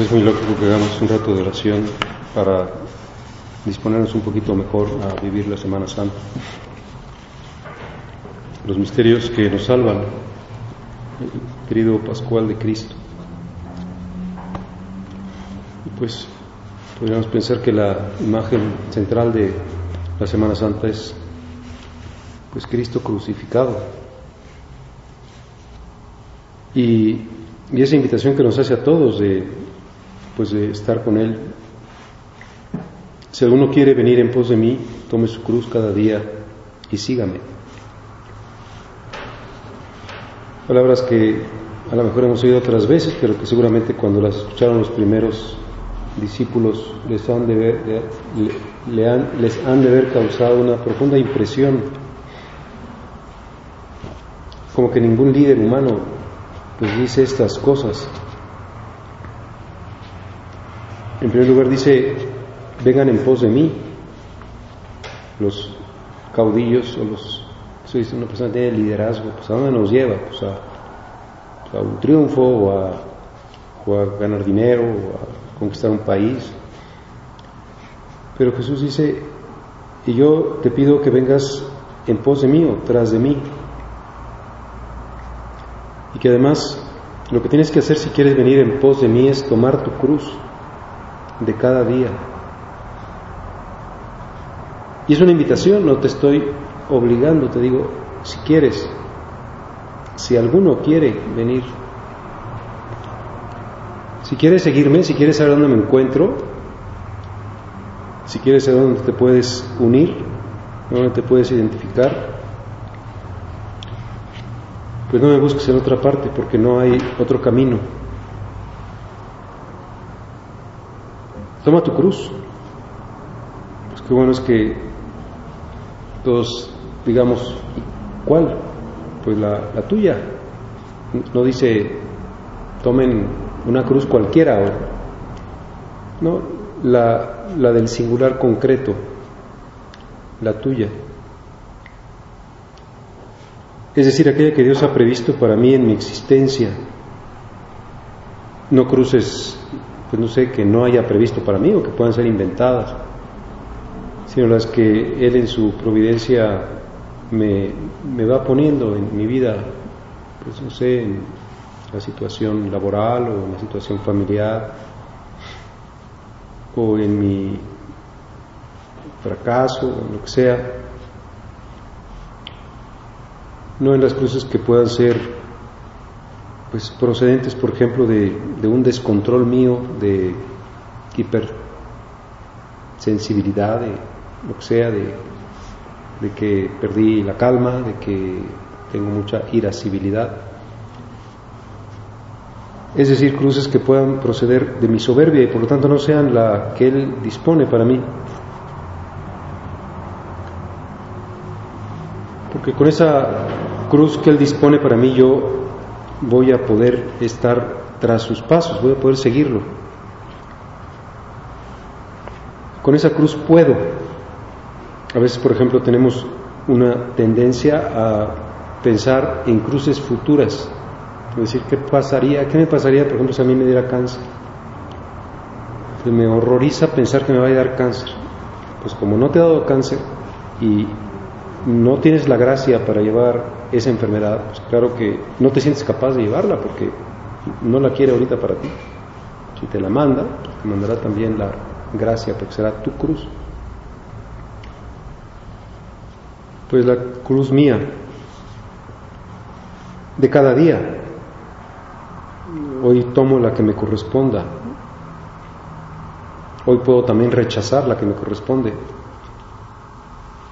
Es muy lógico que hagamos un rato de oración para disponernos un poquito mejor a vivir la Semana Santa. Los misterios que nos salvan, querido Pascual de Cristo. Y pues podríamos pensar que la imagen central de la Semana Santa es pues Cristo crucificado. Y, y esa invitación que nos hace a todos de de estar con Él. Si alguno quiere venir en pos de mí, tome su cruz cada día y sígame. Palabras que a lo mejor hemos oído otras veces, pero que seguramente cuando las escucharon los primeros discípulos les han de, ver, haber causado una profunda impresión, como que ningún líder humano pues dice estas cosas. En primer lugar dice, vengan en pos de mí. Los caudillos o los, si una persona tiene liderazgo, pues a dónde nos lleva? Pues a, un triunfo o a, o a ganar dinero o a conquistar un país. Pero Jesús dice, y yo te pido que vengas en pos de mí o tras de mí. Y que además lo que tienes que hacer si quieres venir en pos de mí es tomar tu cruz de cada día. Y es una invitación, no te estoy obligando, te digo, si quieres, si alguno quiere venir, si quieres seguirme, si quieres saber dónde me encuentro, si quieres saber dónde te puedes unir, dónde te puedes identificar, pues no me busques en otra parte porque no hay otro camino. Toma tu cruz. Pues qué bueno es que todos digamos, ¿cuál? Pues la, la tuya. No dice, tomen una cruz cualquiera, no, la, la del singular concreto, la tuya. Es decir, aquella que Dios ha previsto para mí en mi existencia. No cruces pues no sé, que no haya previsto para mí o que puedan ser inventadas, sino las que Él en su providencia me, me va poniendo en mi vida, pues no sé, en la situación laboral o en la situación familiar o en mi fracaso o lo que sea, no en las cruces que puedan ser pues procedentes, por ejemplo, de, un descontrol mío, de hipersensibilidad, de lo que sea, de, de que perdí la calma, de que tengo mucha irascibilidad. Es decir, cruces que puedan proceder de mi soberbia y por lo tanto no sean la que Él dispone para mí. Porque con esa cruz que Él dispone para mí yo voy a poder estar tras sus pasos, voy a poder seguirlo. Con esa cruz puedo. A veces, por ejemplo, tenemos una tendencia a pensar en cruces futuras, Es decir, ¿qué pasaría? ¿Qué me pasaría, por ejemplo, si a mí me diera cáncer? Pues me horroriza pensar que me va a dar cáncer. Pues como no te ha dado cáncer y no tienes la gracia para llevar esa enfermedad, pues claro que no te sientes capaz de llevarla porque no la quiere ahorita para ti. Si te la manda, pues te mandará también la gracia porque será tu cruz. Pues la cruz mía, de cada día, hoy tomo la que me corresponda, hoy puedo también rechazar la que me corresponde.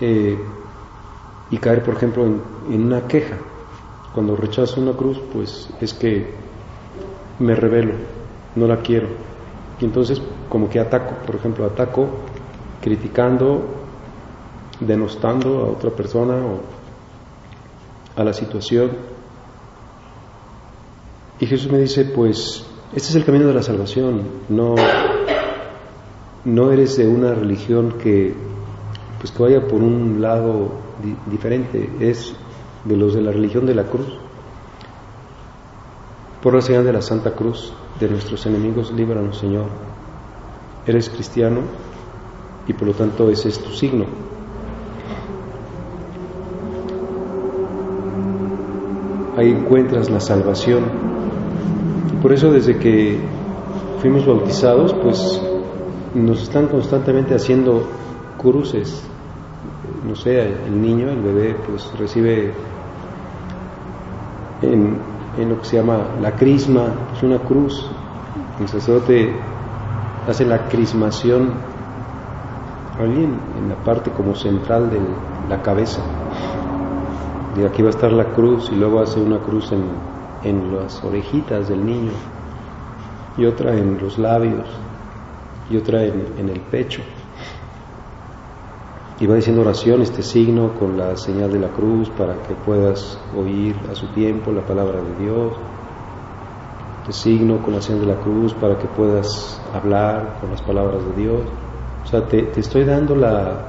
Eh, y caer, por ejemplo, en, una queja. Cuando rechazo una cruz, pues es que me revelo, no la quiero. Y entonces como que ataco, por ejemplo, ataco criticando, denostando a otra persona o a la situación. Y Jesús me dice, pues este es el camino de la salvación, no, no eres de una religión que pues que vaya por un lado diferente, es de los de la religión de la cruz. Por la señal de la Santa Cruz de nuestros enemigos, líbranos, Señor. Eres cristiano y por lo tanto ese es tu signo. Ahí encuentras la salvación. Por eso desde que fuimos bautizados, pues nos están constantemente haciendo cruces no sé, el niño, el bebé, pues recibe en, lo que se llama la crisma, es una cruz. El sacerdote hace la crismación alguien en la parte como central de la cabeza. Y aquí va a estar la cruz y luego hace una cruz en, en las orejitas del niño y otra en los labios y otra en, en el pecho y va diciendo oración, este signo con la señal de la cruz para que puedas oír a su tiempo la palabra de Dios, este signo con la señal de la cruz para que puedas hablar con las palabras de Dios. O sea, te, estoy dando la,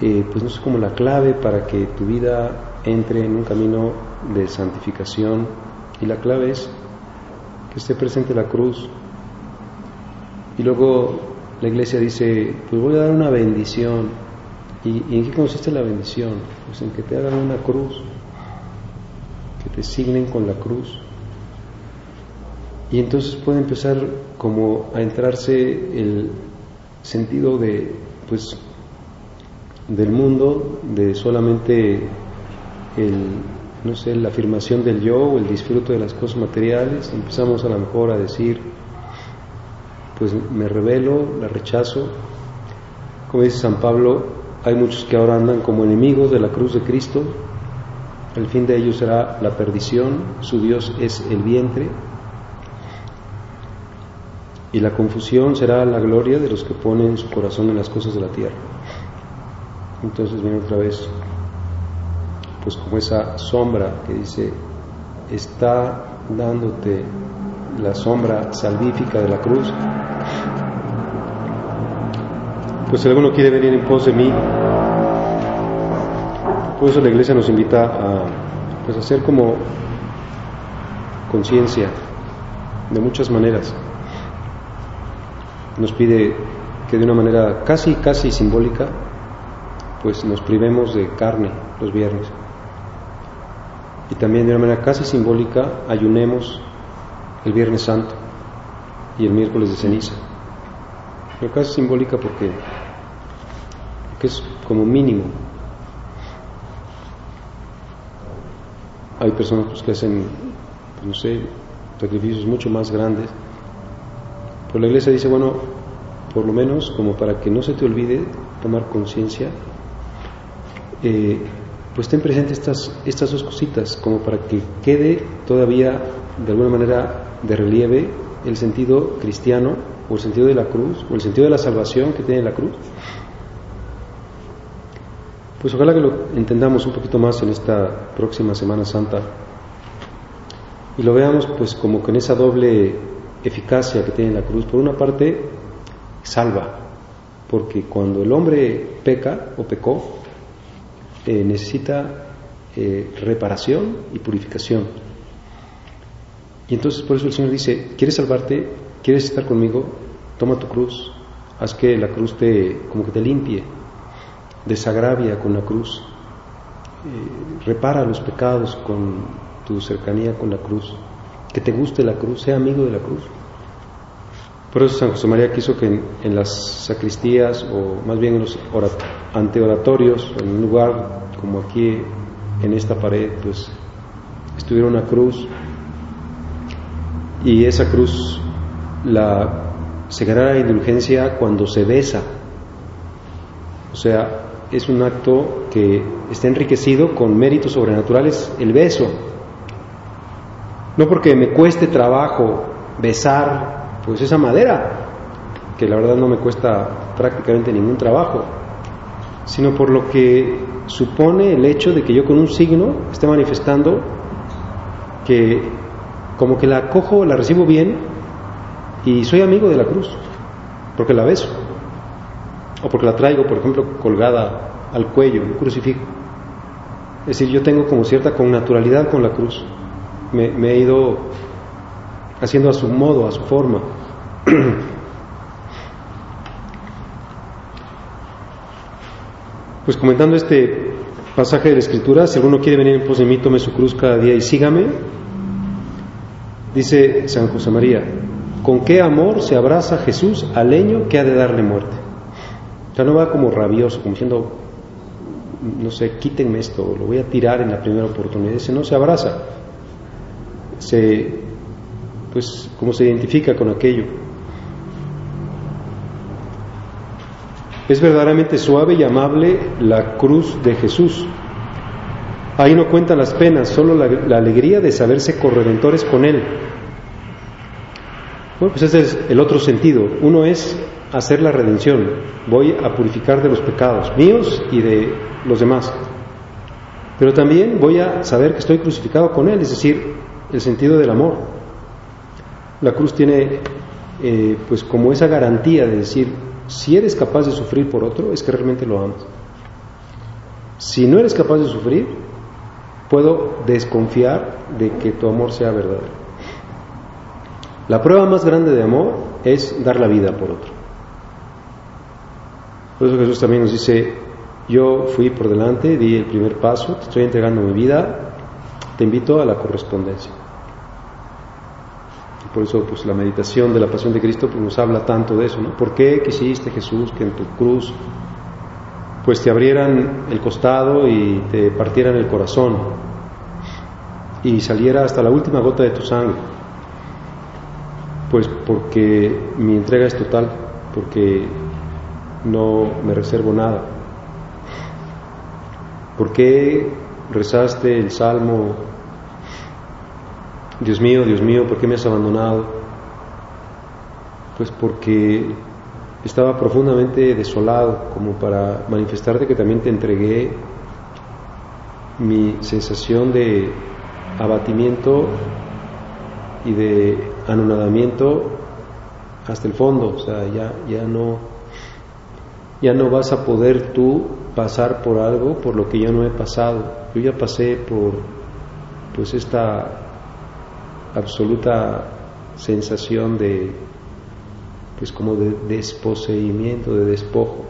eh, pues no sé, como la clave para que tu vida entre en un camino de santificación y la clave es que esté presente la cruz. Y luego la iglesia dice, pues voy a dar una bendición ¿Y, en qué consiste la bendición? Pues en que te hagan una cruz, que te signen con la cruz. Y entonces puede empezar como a entrarse el sentido de, pues, del mundo, de solamente el, no sé, la afirmación del yo o el disfrute de las cosas materiales. Empezamos a lo mejor a decir, pues me revelo, la rechazo. Como dice San Pablo, hay muchos que ahora andan como enemigos de la cruz de Cristo. El fin de ellos será la perdición, su Dios es el vientre. Y la confusión será la gloria de los que ponen su corazón en las cosas de la tierra. Entonces viene otra vez, pues como esa sombra que dice, está dándote la sombra salvífica de la cruz, pues si alguno quiere venir en pos de mí, por eso la iglesia nos invita a pues, hacer como conciencia de muchas maneras. Nos pide que de una manera casi, casi simbólica, pues nos privemos de carne los viernes. Y también de una manera casi simbólica ayunemos el Viernes Santo y el miércoles de ceniza. Pero casi simbólica porque que es como mínimo. Hay personas pues, que hacen, pues, no sé, sacrificios mucho más grandes. Pero la iglesia dice, bueno, por lo menos como para que no se te olvide tomar conciencia, eh, pues ten presente estas, estas dos cositas, como para que quede todavía de alguna manera de relieve el sentido cristiano o el sentido de la cruz o el sentido de la salvación que tiene la cruz pues ojalá que lo entendamos un poquito más en esta próxima Semana Santa y lo veamos pues como con esa doble eficacia que tiene la cruz. Por una parte, salva, porque cuando el hombre peca o pecó, eh, necesita eh, reparación y purificación. Y entonces por eso el Señor dice, ¿quieres salvarte? ¿Quieres estar conmigo? Toma tu cruz, haz que la cruz te, como que te limpie, desagravia con la cruz, eh, repara los pecados con tu cercanía con la cruz, que te guste la cruz, sea amigo de la cruz. Por eso San José María quiso que en, las sacristías o más bien en los anteoratorios, en un lugar como aquí en esta pared, pues estuviera una cruz y esa cruz la se la indulgencia cuando se besa. O sea, es un acto que está enriquecido con méritos sobrenaturales, el beso. No porque me cueste trabajo besar pues esa madera, que la verdad no me cuesta prácticamente ningún trabajo, sino por lo que supone el hecho de que yo con un signo esté manifestando que como que la cojo, la recibo bien y soy amigo de la cruz, porque la beso, o porque la traigo, por ejemplo, colgada al cuello, un crucifijo. Es decir, yo tengo como cierta connaturalidad con la cruz, me, he ido haciendo a su modo, a su forma. Pues comentando este pasaje de la Escritura, si alguno quiere venir en pos de mí, tome su cruz cada día y sígame. Dice San José María, ¿con qué amor se abraza Jesús al leño que ha de darle muerte? O sea, no va como rabioso, como diciendo, no sé, quítenme esto, lo voy a tirar en la primera oportunidad. Dice, no se abraza, se, pues, como se identifica con aquello. Es verdaderamente suave y amable la cruz de Jesús. Ahí no cuentan las penas, solo la, alegría de saberse corredentores con Él. Bueno, pues ese es el otro sentido. Uno es hacer la redención. Voy a purificar de los pecados míos y de los demás. Pero también voy a saber que estoy crucificado con Él, es decir, el sentido del amor. La cruz tiene eh, pues como esa garantía de decir, si eres capaz de sufrir por otro, es que realmente lo amas. Si no eres capaz de sufrir, puedo desconfiar de que tu amor sea verdadero. La prueba más grande de amor es dar la vida por otro. Por eso Jesús también nos dice, yo fui por delante, di el primer paso, te estoy entregando mi vida, te invito a la correspondencia. Por eso pues la meditación de la pasión de Cristo pues, nos habla tanto de eso, ¿no? ¿Por qué quisiste Jesús que en tu cruz pues te abrieran el costado y te partieran el corazón y saliera hasta la última gota de tu sangre. Pues porque mi entrega es total, porque no me reservo nada. ¿Por qué rezaste el salmo, Dios mío, Dios mío, ¿por qué me has abandonado? Pues porque estaba profundamente desolado como para manifestarte que también te entregué mi sensación de abatimiento y de anonadamiento hasta el fondo, o sea, ya, ya no ya no vas a poder tú pasar por algo por lo que yo no he pasado. Yo ya pasé por pues esta absoluta sensación de es como de desposeimiento, de despojo.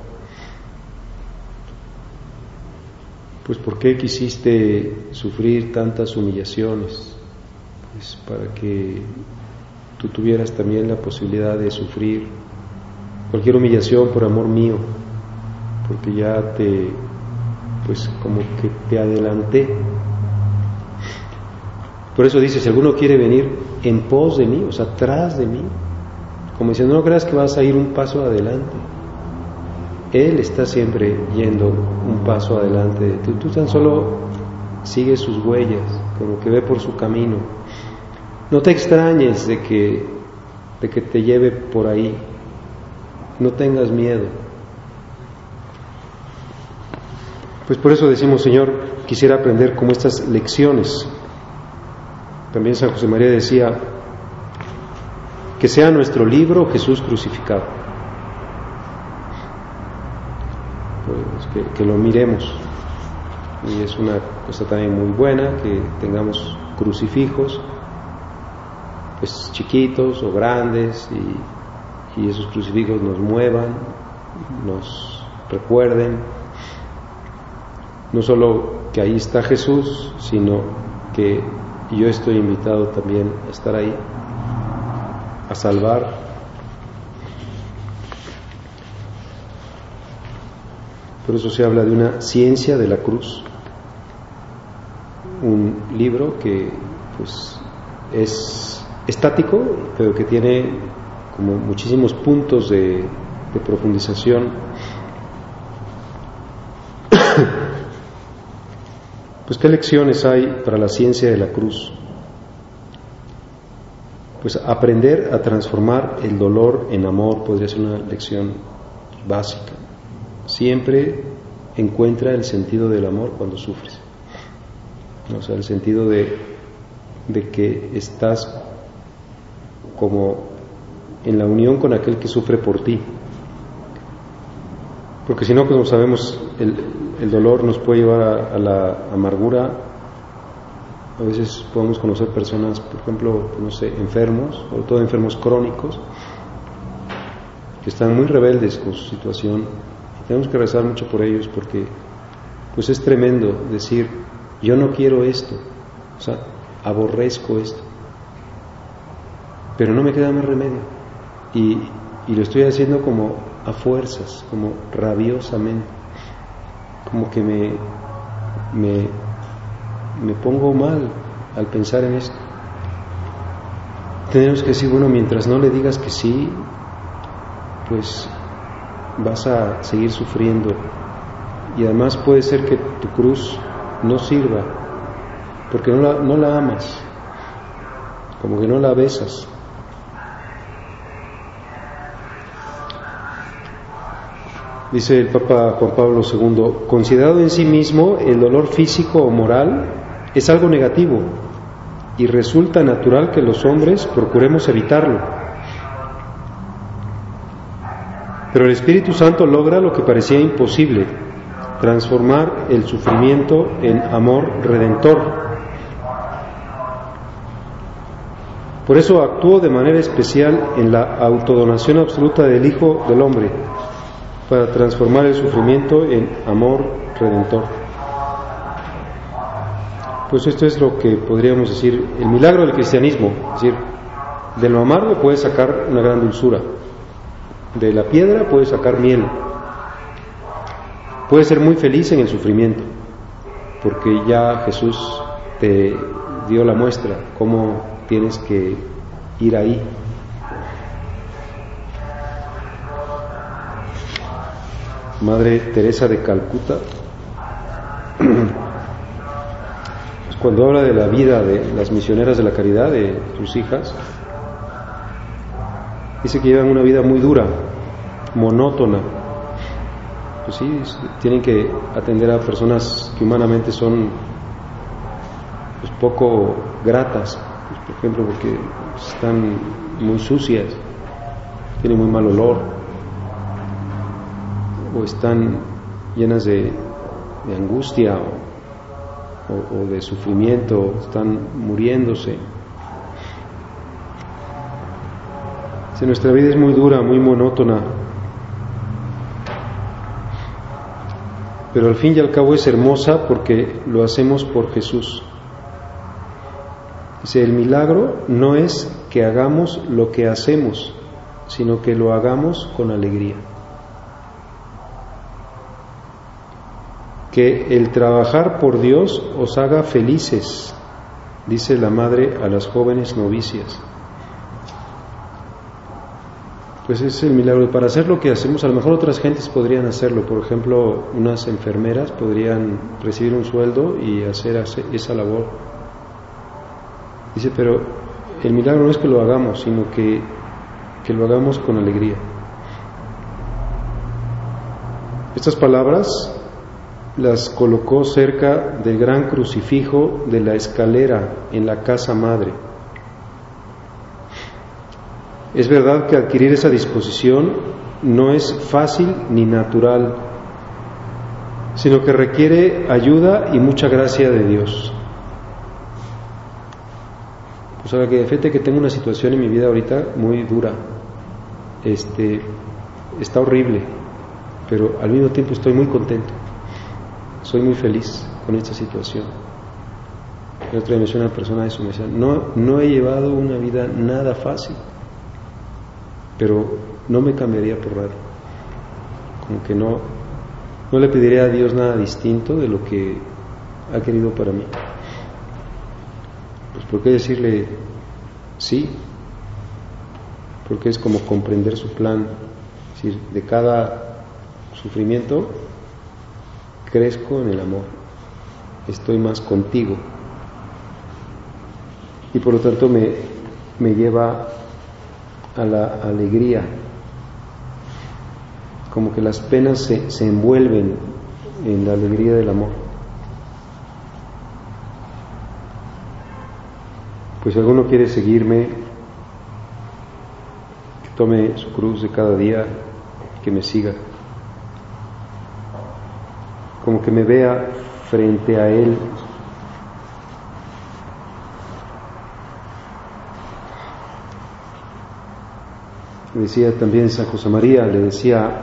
Pues ¿por qué quisiste sufrir tantas humillaciones? Pues para que tú tuvieras también la posibilidad de sufrir cualquier humillación por amor mío, porque ya te, pues como que te adelanté. Por eso dice, si alguno quiere venir en pos de mí, o sea, atrás de mí, como diciendo, no creas que vas a ir un paso adelante. Él está siempre yendo un paso adelante. Tú, tú tan solo sigues sus huellas, como que ve por su camino. No te extrañes de que, de que te lleve por ahí. No tengas miedo. Pues por eso decimos, Señor, quisiera aprender como estas lecciones. También San José María decía, que sea nuestro libro Jesús crucificado. Pues que, lo miremos. Y es una cosa también muy buena que tengamos crucifijos pues, chiquitos o grandes y, y esos crucifijos nos muevan, nos recuerden no solo que ahí está Jesús, sino que yo estoy invitado también a estar ahí, a salvar. Por eso se habla de una ciencia de la cruz, un libro que pues es estático, pero que tiene como muchísimos puntos de, de profundización Pues qué lecciones hay para la ciencia de la cruz. Pues aprender a transformar el dolor en amor podría ser una lección básica. Siempre encuentra el sentido del amor cuando sufres. O sea, el sentido de, de que estás como en la unión con aquel que sufre por ti. Porque si no, como sabemos, el, el dolor nos puede llevar a, la amargura. A veces podemos conocer personas, por ejemplo, no sé, enfermos, sobre todo enfermos crónicos, que están muy rebeldes con su situación. Y tenemos que rezar mucho por ellos porque pues es tremendo decir, yo no quiero esto, o sea, aborrezco esto, pero no me queda más remedio. Y, y lo estoy haciendo como a fuerzas, como rabiosamente como que me, me, me pongo mal al pensar en esto. Tenemos que decir, bueno, mientras no le digas que sí, pues vas a seguir sufriendo. Y además puede ser que tu cruz no sirva, porque no la, no la amas, como que no la besas. Dice el Papa Juan Pablo II, considerado en sí mismo el dolor físico o moral es algo negativo y resulta natural que los hombres procuremos evitarlo. Pero el Espíritu Santo logra lo que parecía imposible, transformar el sufrimiento en amor redentor. Por eso actuó de manera especial en la autodonación absoluta del Hijo del Hombre para transformar el sufrimiento en amor redentor. Pues esto es lo que podríamos decir, el milagro del cristianismo, es decir, de lo amargo puede sacar una gran dulzura, de la piedra puede sacar miel, puede ser muy feliz en el sufrimiento, porque ya Jesús te dio la muestra, cómo tienes que ir ahí Madre Teresa de Calcuta, cuando habla de la vida de las misioneras de la caridad, de sus hijas, dice que llevan una vida muy dura, monótona. Pues sí, tienen que atender a personas que humanamente son pues, poco gratas, pues, por ejemplo, porque están muy sucias, tienen muy mal olor, o están llenas de, angustia o, de sufrimiento, están muriéndose. Si nuestra vida es muy dura, muy monótona, pero al fin y al cabo es hermosa porque lo hacemos por Jesús. Dice, el milagro no es que hagamos lo que hacemos, sino que lo hagamos con alegría. Que el trabajar por Dios os haga felices, dice la madre a las jóvenes novicias. Pues es el milagro. Para hacer lo que hacemos, a lo mejor otras gentes podrían hacerlo. Por ejemplo, unas enfermeras podrían recibir un sueldo y hacer esa labor. Dice, pero el milagro no es que lo hagamos, sino que, que lo hagamos con alegría. Estas palabras las colocó cerca del gran crucifijo de la escalera en la casa madre. Es verdad que adquirir esa disposición no es fácil ni natural, sino que requiere ayuda y mucha gracia de Dios. Pues sea, que fíjate que tengo una situación en mi vida ahorita muy dura. Este, está horrible, pero al mismo tiempo estoy muy contento. Soy muy feliz con esta situación. El otro día me una persona eso, me decía, no, no he llevado una vida nada fácil, pero no me cambiaría por nada. Como que no, no le pediría a Dios nada distinto de lo que ha querido para mí. Pues ¿por qué decirle sí? Porque es como comprender su plan. Es decir, de cada sufrimiento crezco en el amor, estoy más contigo. Y por lo tanto me, me lleva a la alegría, como que las penas se, se envuelven en la alegría del amor. Pues si alguno quiere seguirme, que tome su cruz de cada día, que me siga. Como que me vea frente a Él. Decía también San José María, le decía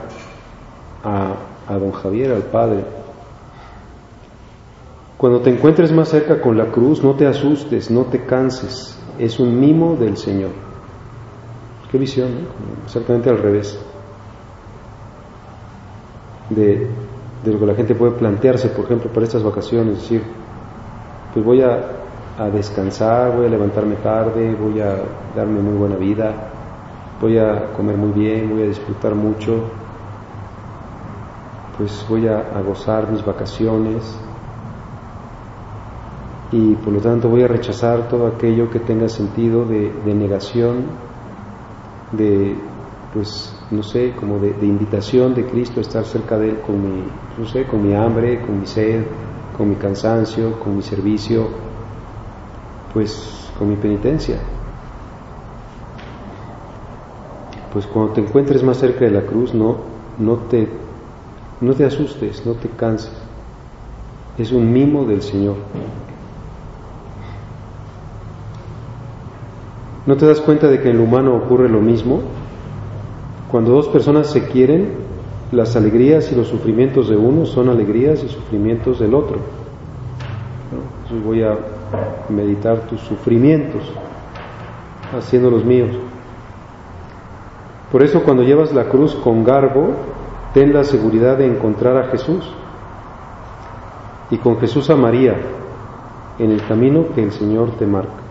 a, a don Javier, al Padre, cuando te encuentres más cerca con la cruz, no te asustes, no te canses. Es un mimo del Señor. Qué visión, ¿no? exactamente al revés de, lo que la gente puede plantearse, por ejemplo, para estas vacaciones. Es decir, pues voy a, a descansar, voy a levantarme tarde, voy a darme muy buena vida, voy a comer muy bien, voy a disfrutar mucho, pues voy a, a gozar mis vacaciones y por lo tanto voy a rechazar todo aquello que tenga sentido de, negación, de, pues, no sé, como de, invitación de Cristo a estar cerca de Él con mi, no sé, con mi hambre, con mi sed, con mi cansancio, con mi servicio, pues con mi penitencia. Pues cuando te encuentres más cerca de la cruz, no, no, te, no te asustes, no te canses. Es un mimo del Señor. ¿No te das cuenta de que en lo humano ocurre lo mismo? Cuando dos personas se quieren, las alegrías y los sufrimientos de uno son alegrías y sufrimientos del otro. Entonces voy a meditar tus sufrimientos, haciendo los míos. Por eso cuando llevas la cruz con garbo, ten la seguridad de encontrar a Jesús y con Jesús a María en el camino que el Señor te marca.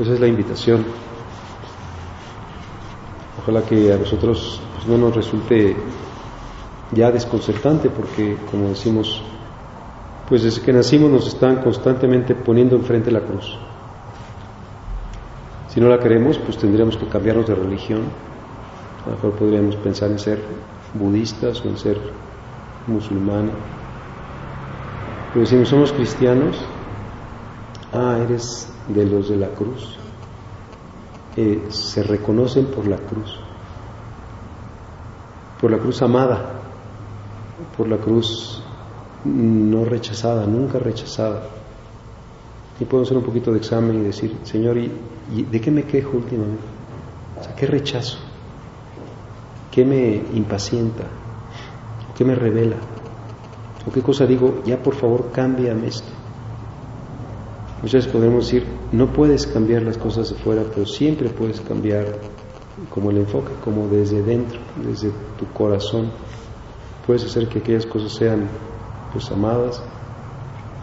Esa es la invitación. Ojalá que a nosotros pues, no nos resulte ya desconcertante porque, como decimos, pues desde que nacimos nos están constantemente poniendo enfrente la cruz. Si no la queremos, pues tendríamos que cambiarnos de religión. A lo mejor podríamos pensar en ser budistas o en ser musulmanes. Pero decimos, somos cristianos, ah, eres de los de la cruz. Eh, se reconocen por la cruz, por la cruz amada, por la cruz no rechazada, nunca rechazada. Y podemos hacer un poquito de examen y decir, Señor, ¿y, de qué me quejo últimamente? O sea, ¿qué rechazo? ¿Qué me impacienta? ¿Qué me revela? ¿O qué cosa digo, ya por favor cámbiame esto? Muchas veces podemos decir, no puedes cambiar las cosas de fuera, pero siempre puedes cambiar como el enfoque, como desde dentro, desde tu corazón. Puedes hacer que aquellas cosas sean pues amadas,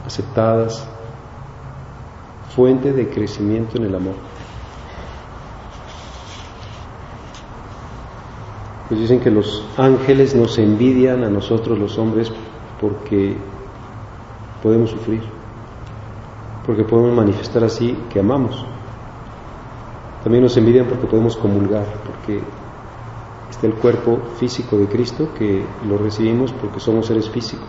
aceptadas, fuente de crecimiento en el amor. Pues dicen que los ángeles nos envidian a nosotros los hombres porque podemos sufrir porque podemos manifestar así que amamos. También nos envidian porque podemos comulgar, porque está el cuerpo físico de Cristo que lo recibimos porque somos seres físicos.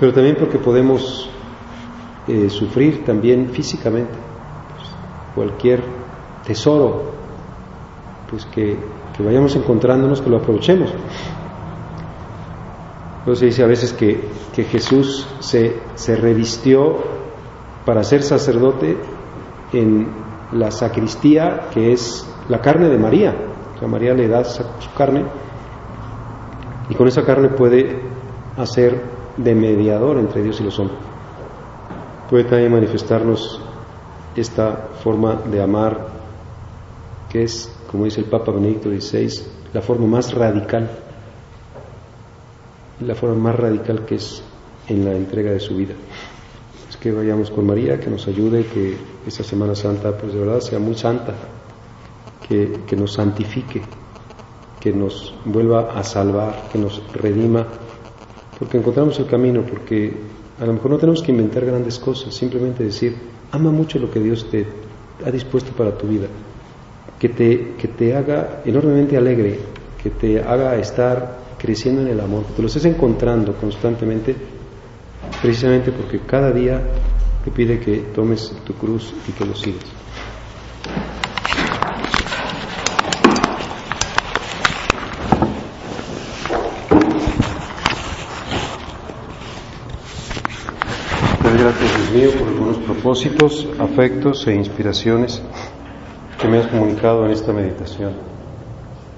Pero también porque podemos eh, sufrir también físicamente. Pues, cualquier tesoro, pues que, que vayamos encontrándonos, que lo aprovechemos. Entonces dice a veces que, que Jesús se, se revistió para ser sacerdote en la sacristía, que es la carne de María. O sea, María le da su carne y con esa carne puede hacer de mediador entre Dios y los hombres. Puede también manifestarnos esta forma de amar, que es, como dice el Papa Benedicto XVI, la forma más radical, la forma más radical que es en la entrega de su vida. Que vayamos con María, que nos ayude, que esta Semana Santa, pues de verdad sea muy santa, que, que nos santifique, que nos vuelva a salvar, que nos redima, porque encontramos el camino, porque a lo mejor no tenemos que inventar grandes cosas, simplemente decir, ama mucho lo que Dios te ha dispuesto para tu vida, que te, que te haga enormemente alegre, que te haga estar creciendo en el amor, que te lo estés encontrando constantemente, precisamente porque cada día te pide que tomes tu cruz y que lo sigas. gracias, Dios mío, por los buenos propósitos, afectos e inspiraciones que me has comunicado en esta meditación.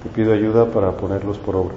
Te pido ayuda para ponerlos por obra.